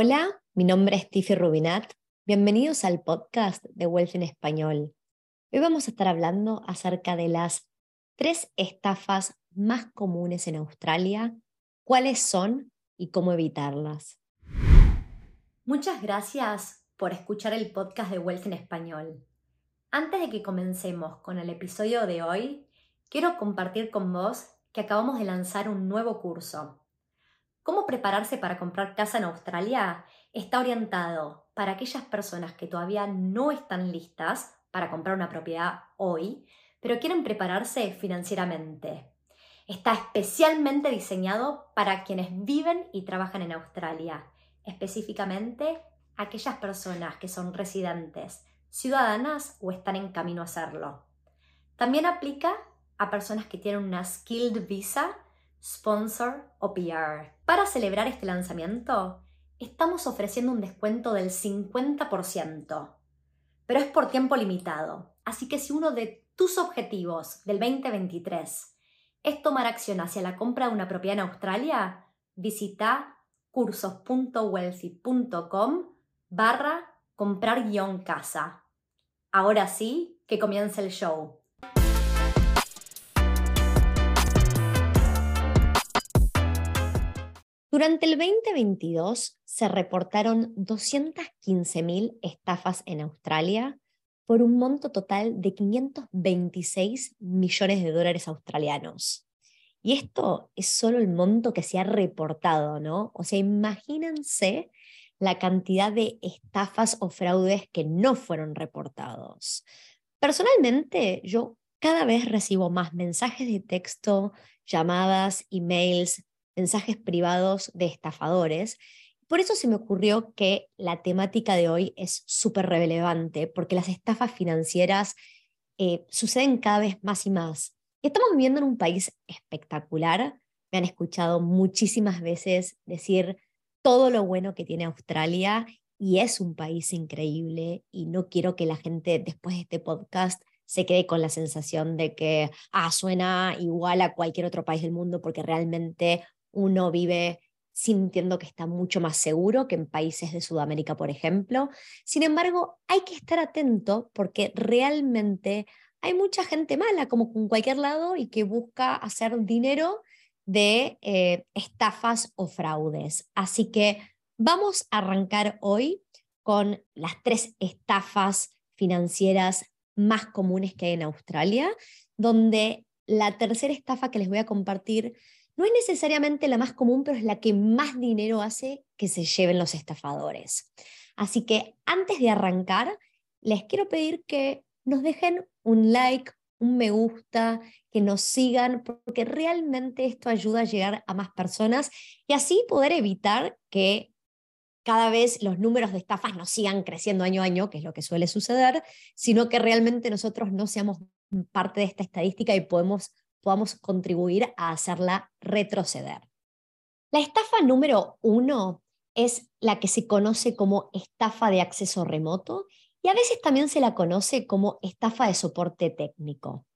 Hola, mi nombre es Tiffy Rubinat. Bienvenidos al podcast de Wealth en Español. Hoy vamos a estar hablando acerca de las tres estafas más comunes en Australia, cuáles son y cómo evitarlas. Muchas gracias por escuchar el podcast de Wealth en Español. Antes de que comencemos con el episodio de hoy, quiero compartir con vos que acabamos de lanzar un nuevo curso cómo prepararse para comprar casa en Australia está orientado para aquellas personas que todavía no están listas para comprar una propiedad hoy, pero quieren prepararse financieramente. Está especialmente diseñado para quienes viven y trabajan en Australia, específicamente aquellas personas que son residentes, ciudadanas o están en camino a hacerlo. También aplica a personas que tienen una skilled visa sponsor o PR. Para celebrar este lanzamiento, estamos ofreciendo un descuento del 50%, pero es por tiempo limitado. Así que si uno de tus objetivos del 2023 es tomar acción hacia la compra de una propiedad en Australia, visita cursos.wealthy.com barra comprar guion casa. Ahora sí, que comience el show. Durante el 2022 se reportaron 215.000 estafas en Australia por un monto total de 526 millones de dólares australianos. Y esto es solo el monto que se ha reportado, ¿no? O sea, imagínense la cantidad de estafas o fraudes que no fueron reportados. Personalmente, yo cada vez recibo más mensajes de texto, llamadas, emails, mensajes privados de estafadores. Por eso se me ocurrió que la temática de hoy es súper relevante, porque las estafas financieras eh, suceden cada vez más y más. estamos viviendo en un país espectacular. Me han escuchado muchísimas veces decir todo lo bueno que tiene Australia y es un país increíble y no quiero que la gente después de este podcast se quede con la sensación de que ah, suena igual a cualquier otro país del mundo porque realmente uno vive sintiendo que está mucho más seguro que en países de Sudamérica, por ejemplo. Sin embargo, hay que estar atento porque realmente hay mucha gente mala, como en cualquier lado, y que busca hacer dinero de eh, estafas o fraudes. Así que vamos a arrancar hoy con las tres estafas financieras más comunes que hay en Australia, donde la tercera estafa que les voy a compartir no es necesariamente la más común, pero es la que más dinero hace que se lleven los estafadores. Así que antes de arrancar, les quiero pedir que nos dejen un like, un me gusta, que nos sigan, porque realmente esto ayuda a llegar a más personas y así poder evitar que cada vez los números de estafas no sigan creciendo año a año, que es lo que suele suceder, sino que realmente nosotros no seamos parte de esta estadística y podemos podamos contribuir a hacerla retroceder. La estafa número uno es la que se conoce como estafa de acceso remoto y a veces también se la conoce como estafa de soporte técnico.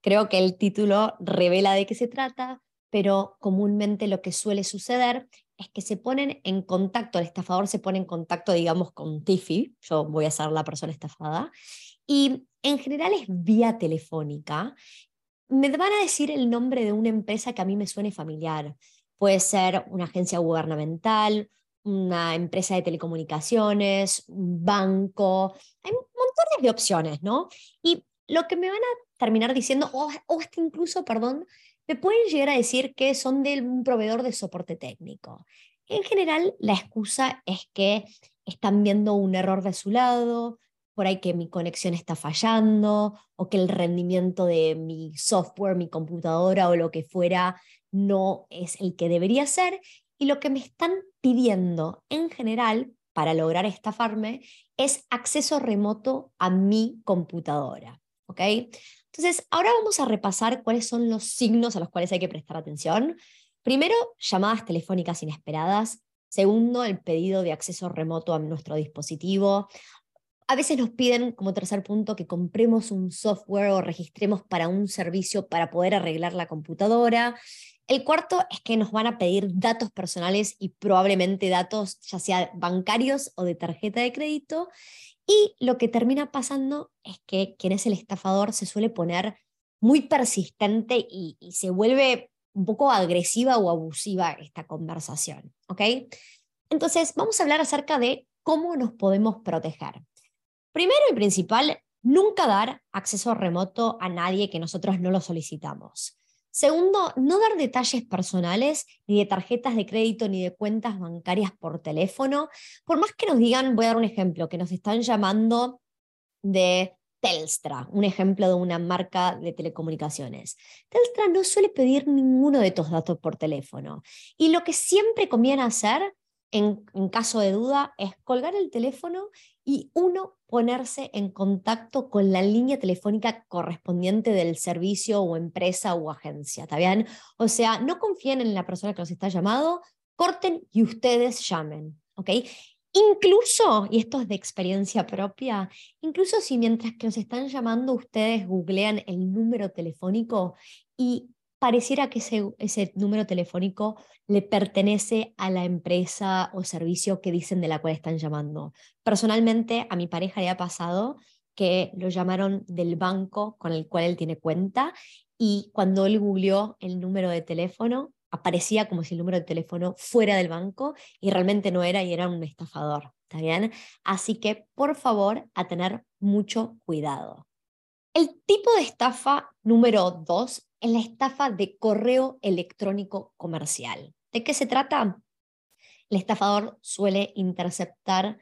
Creo que el título revela de qué se trata, pero comúnmente lo que suele suceder es que se ponen en contacto, el estafador se pone en contacto, digamos, con Tiffy, yo voy a ser la persona estafada, y en general es vía telefónica, me van a decir el nombre de una empresa que a mí me suene familiar. Puede ser una agencia gubernamental, una empresa de telecomunicaciones, un banco. Hay montones de opciones, ¿no? Y lo que me van a terminar diciendo, o, hasta incluso, perdón, me pueden llegar a decir que son de un proveedor de soporte técnico. En general, la excusa es que están viendo un error de su lado, por ahí que mi conexión está fallando o que el rendimiento de mi software, mi computadora o lo que fuera no es el que debería ser. Y lo que me están pidiendo en general para lograr estafarme es acceso remoto a mi computadora. ¿ok? Entonces, ahora vamos a repasar cuáles son los signos a los cuales hay que prestar atención. Primero, llamadas telefónicas inesperadas. Segundo, el pedido de acceso remoto a nuestro dispositivo. A veces nos piden, como tercer punto, que compremos un software o registremos para un servicio para poder arreglar la computadora. El cuarto es que nos van a pedir datos personales y probablemente datos ya sea bancarios o de tarjeta de crédito. Y lo que termina pasando es que quien es el estafador se suele poner muy persistente y, se vuelve un poco agresiva o abusiva esta conversación. ¿Ok? Entonces, vamos a hablar acerca de cómo nos podemos proteger. Primero y principal, nunca dar acceso remoto a nadie que nosotros no lo solicitamos. Segundo, no dar detalles personales, ni de tarjetas de crédito, ni de cuentas bancarias por teléfono. Por más que nos digan, voy a dar un ejemplo, que nos están llamando de Telstra, un ejemplo de una marca de telecomunicaciones. Telstra no suele pedir ninguno de estos datos por teléfono. Y lo que siempre conviene hacer en, caso de duda es colgar el teléfono y uno ponerse en contacto con la línea telefónica correspondiente del servicio o empresa o agencia, ¿está bien? O sea, no confíen en la persona que nos está llamando, corten y ustedes llamen, ¿ok? Incluso, y esto es de experiencia propia, incluso si mientras que nos están llamando ustedes googlean el número telefónico y pareciera que ese, ese número telefónico le pertenece a la empresa o servicio que dicen de la cual están llamando. Personalmente, a mi pareja le ha pasado que lo llamaron del banco con el cual él tiene cuenta y cuando él googleó el número de teléfono, aparecía como si el número de teléfono fuera del banco y realmente no era y era un estafador. ¿Está bien? Así que, por favor, a tener mucho cuidado. El tipo de estafa número dos es la estafa de correo electrónico comercial. ¿De qué se trata? El estafador suele interceptar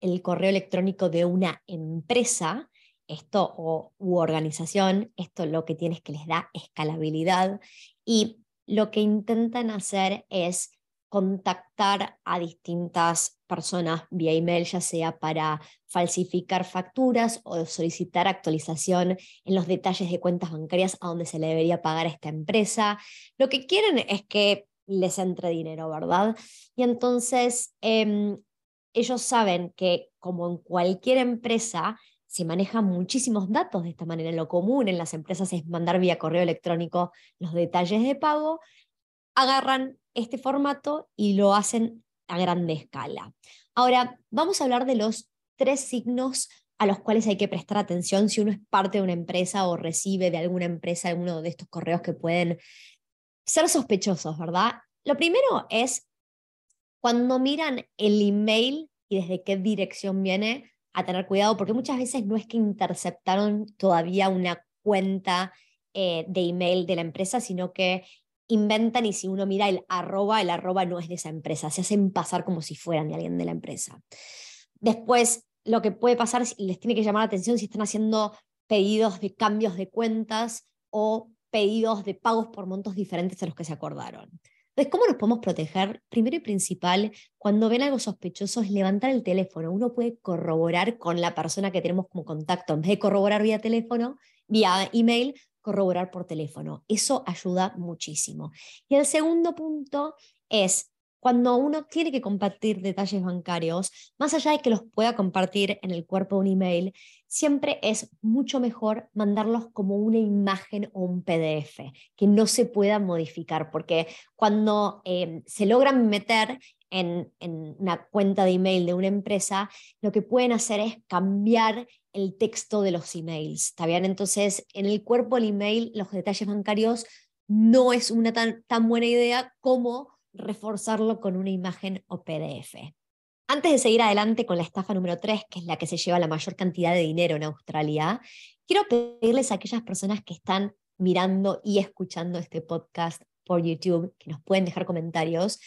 el correo electrónico de una empresa, esto o, u organización, esto lo que tiene es que les da escalabilidad y lo que intentan hacer es contactar a distintas personas vía email, ya sea para falsificar facturas o solicitar actualización en los detalles de cuentas bancarias a donde se le debería pagar a esta empresa. Lo que quieren es que les entre dinero, ¿verdad? Y entonces em, ellos saben que como en cualquier empresa, se manejan muchísimos datos de esta manera. Lo común en las empresas es mandar vía correo electrónico los detalles de pago. Agarran este formato y lo hacen a grande escala. Ahora, vamos a hablar de los tres signos a los cuales hay que prestar atención si uno es parte de una empresa o recibe de alguna empresa alguno de estos correos que pueden ser sospechosos, ¿verdad? Lo primero es cuando miran el email y desde qué dirección viene, a tener cuidado, porque muchas veces no es que interceptaron todavía una cuenta eh, de email de la empresa, sino que inventan y si uno mira el arroba, el arroba no es de esa empresa, se hacen pasar como si fueran de alguien de la empresa. Después, lo que puede pasar, les tiene que llamar la atención si están haciendo pedidos de cambios de cuentas o pedidos de pagos por montos diferentes a los que se acordaron. Entonces, ¿cómo nos podemos proteger? Primero y principal, cuando ven algo sospechoso es levantar el teléfono. Uno puede corroborar con la persona que tenemos como contacto. En vez de corroborar vía teléfono, vía email, corroborar por teléfono. Eso ayuda muchísimo. Y el segundo punto es cuando uno tiene que compartir detalles bancarios, más allá de que los pueda compartir en el cuerpo de un email, siempre es mucho mejor mandarlos como una imagen o un PDF, que no se pueda modificar, porque cuando eh, se logran meter en, en, una cuenta de email de una empresa, lo que pueden hacer es cambiar el texto de los emails. ¿Está? Entonces, en el cuerpo del email, los detalles bancarios no es una tan, tan buena idea como reforzarlo con una imagen o PDF. Antes de seguir adelante con la estafa número 3, que es la que se lleva la mayor cantidad de dinero en Australia, quiero pedirles a aquellas personas que están mirando y escuchando este podcast por YouTube, que nos pueden dejar comentarios,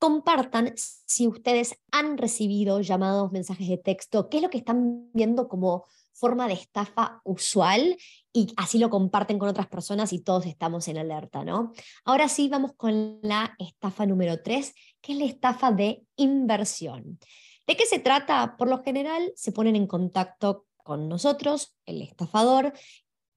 compartan si ustedes han recibido llamados, mensajes de texto, qué es lo que están viendo como forma de estafa usual y así lo comparten con otras personas y todos estamos en alerta, ¿no? Ahora sí, vamos con la estafa número 3, que es la estafa de inversión. ¿De qué se trata? Por lo general se ponen en contacto con nosotros, el estafador,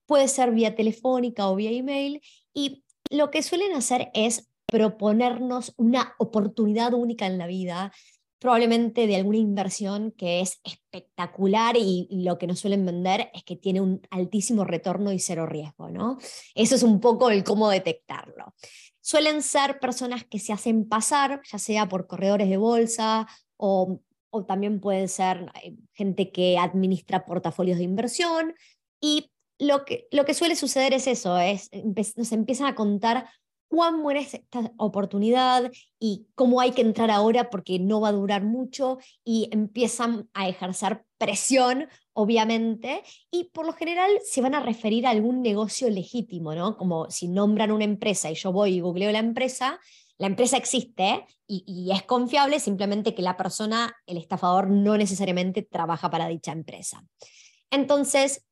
puede ser vía telefónica o vía email, y lo que suelen hacer es proponernos una oportunidad única en la vida probablemente de alguna inversión que es espectacular y, lo que nos suelen vender es que tiene un altísimo retorno y cero riesgo, ¿no? Eso es un poco el cómo detectarlo. suelen ser personas que se hacen pasar, ya sea por corredores de bolsa o, o también pueden ser eh, gente que administra portafolios de inversión. Y lo que, lo que suele suceder es eso, es, nos empiezan a contar cuán buena es esta oportunidad y cómo hay que entrar ahora porque no va a durar mucho y empiezan a ejercer presión, obviamente, y por lo general se van a referir a algún negocio legítimo, ¿no? Como si nombran una empresa y yo voy y googleo la empresa, la empresa existe y, y, es confiable, simplemente que la persona, el estafador, no necesariamente trabaja para dicha empresa. Entonces,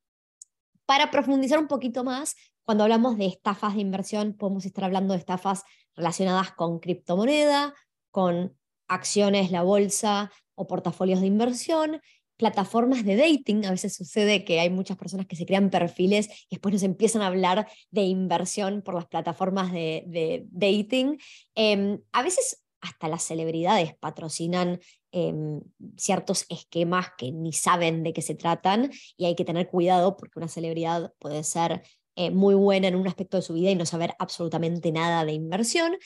para profundizar un poquito más, cuando hablamos de estafas de inversión, podemos estar hablando de estafas relacionadas con criptomoneda, con acciones, la bolsa o portafolios de inversión, plataformas de dating. A veces sucede que hay muchas personas que se crean perfiles y después nos empiezan a hablar de inversión por las plataformas de, dating. Em, a veces hasta las celebridades patrocinan em, ciertos esquemas que ni saben de qué se tratan y hay que tener cuidado porque una celebridad puede ser eh, muy buena en un aspecto de su vida y no saber absolutamente nada de inversión.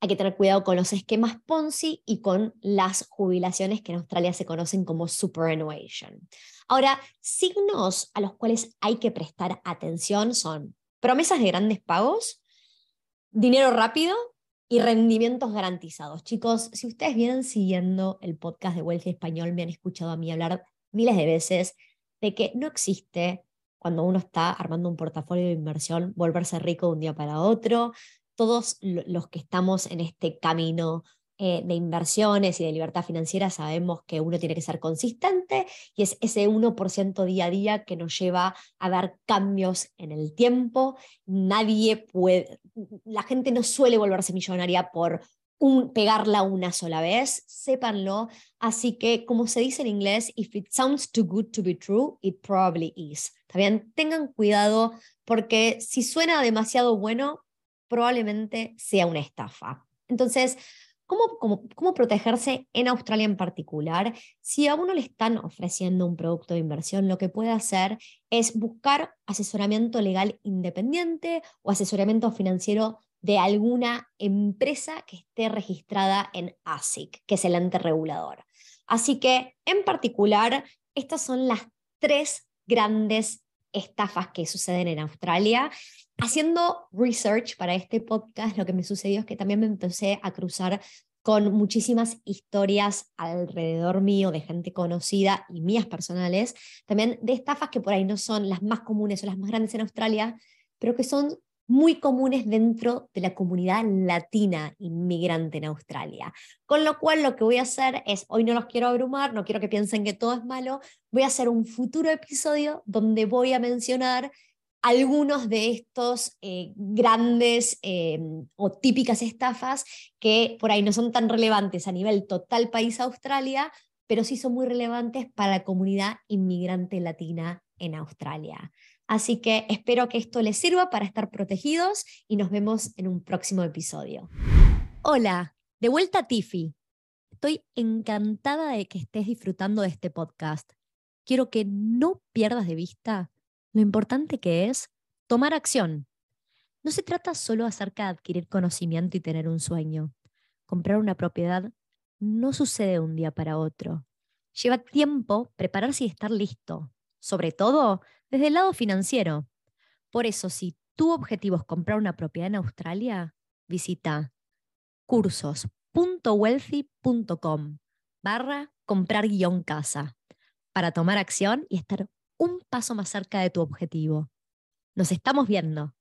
Hay que tener cuidado con los esquemas Ponzi y con las jubilaciones que en Australia se conocen como superannuation. Ahora, signos a los cuales hay que prestar atención son promesas de grandes pagos, dinero rápido y rendimientos garantizados. Chicos, si ustedes vienen siguiendo el podcast de Wealthy Español, me han escuchado a mí hablar miles de veces de que no existe cuando uno está armando un portafolio de inversión, volverse rico de un día para otro. Todos los que estamos en este camino eh, de inversiones y de libertad financiera sabemos que uno tiene que ser consistente y es ese 1% día a día que nos lleva a dar cambios en el tiempo. Nadie puede, la gente no suele volverse millonaria por pegarla una sola vez, sépanlo. Así que, como se dice en inglés, if it sounds too good to be true, it probably is. También tengan cuidado porque si suena demasiado bueno, probablemente sea una estafa. Entonces, ¿Cómo, cómo, cómo, protegerse en Australia en particular? Si a uno le están ofreciendo un producto de inversión, lo que puede hacer es buscar asesoramiento legal independiente o asesoramiento financiero de alguna empresa que esté registrada en ASIC, que es el ente regulador. Así que, en particular, estas son las tres grandes estafas que suceden en Australia. Haciendo research para este podcast, lo que me sucedió es que también me empecé a cruzar con muchísimas historias alrededor mío de gente conocida y mías personales, también de estafas que por ahí no son las más comunes o las más grandes en Australia, pero que son muy comunes dentro de la comunidad latina inmigrante en Australia. Con lo cual lo que voy a hacer es, hoy no los quiero abrumar, no quiero que piensen que todo es malo, voy a hacer un futuro episodio donde voy a mencionar algunos de estos eh, grandes eh, o típicas estafas que por ahí no son tan relevantes a nivel total país Australia, pero sí son muy relevantes para la comunidad inmigrante latina en Australia. Así que espero que esto les sirva para estar protegidos y nos vemos en un próximo episodio. Hola, de vuelta a Tiffy. Estoy encantada de que estés disfrutando de este podcast. Quiero que no pierdas de vista lo importante que es tomar acción. No se trata solo acerca de adquirir conocimiento y tener un sueño. Comprar una propiedad no sucede de un día para otro. Lleva tiempo prepararse y estar listo. Sobre todo, desde el lado financiero. Por eso, si tu objetivo es comprar una propiedad en Australia, visita cursos.wealthy.com barra comprar guion casa para tomar acción y estar un paso más cerca de tu objetivo. Nos estamos viendo.